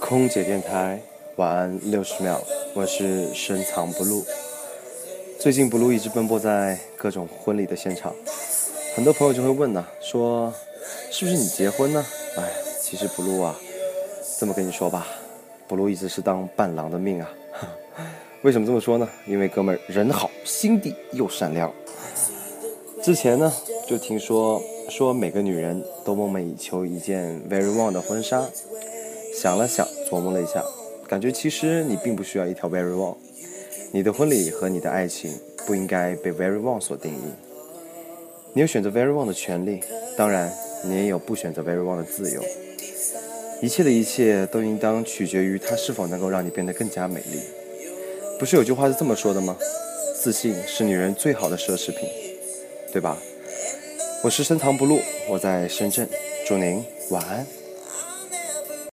空姐电台，晚安六十秒，我是深藏不露。最近不露一直奔波在各种婚礼的现场，很多朋友就会问呢，说是不是你结婚呢？哎，其实不露啊，这么跟你说吧，不露一直是当伴郎的命啊。为什么这么说呢？因为哥们人好，心地又善良。之前呢，就听说说每个女人都梦寐以求一件 very warm 的婚纱。想了想，琢磨了一下，感觉其实你并不需要一条 very long。你的婚礼和你的爱情不应该被 very long 所定义。你有选择 very long 的权利，当然，你也有不选择 very long 的自由。一切的一切都应当取决于它是否能够让你变得更加美丽。不是有句话是这么说的吗？自信是女人最好的奢侈品，对吧？我是深藏不露，我在深圳，祝您晚安。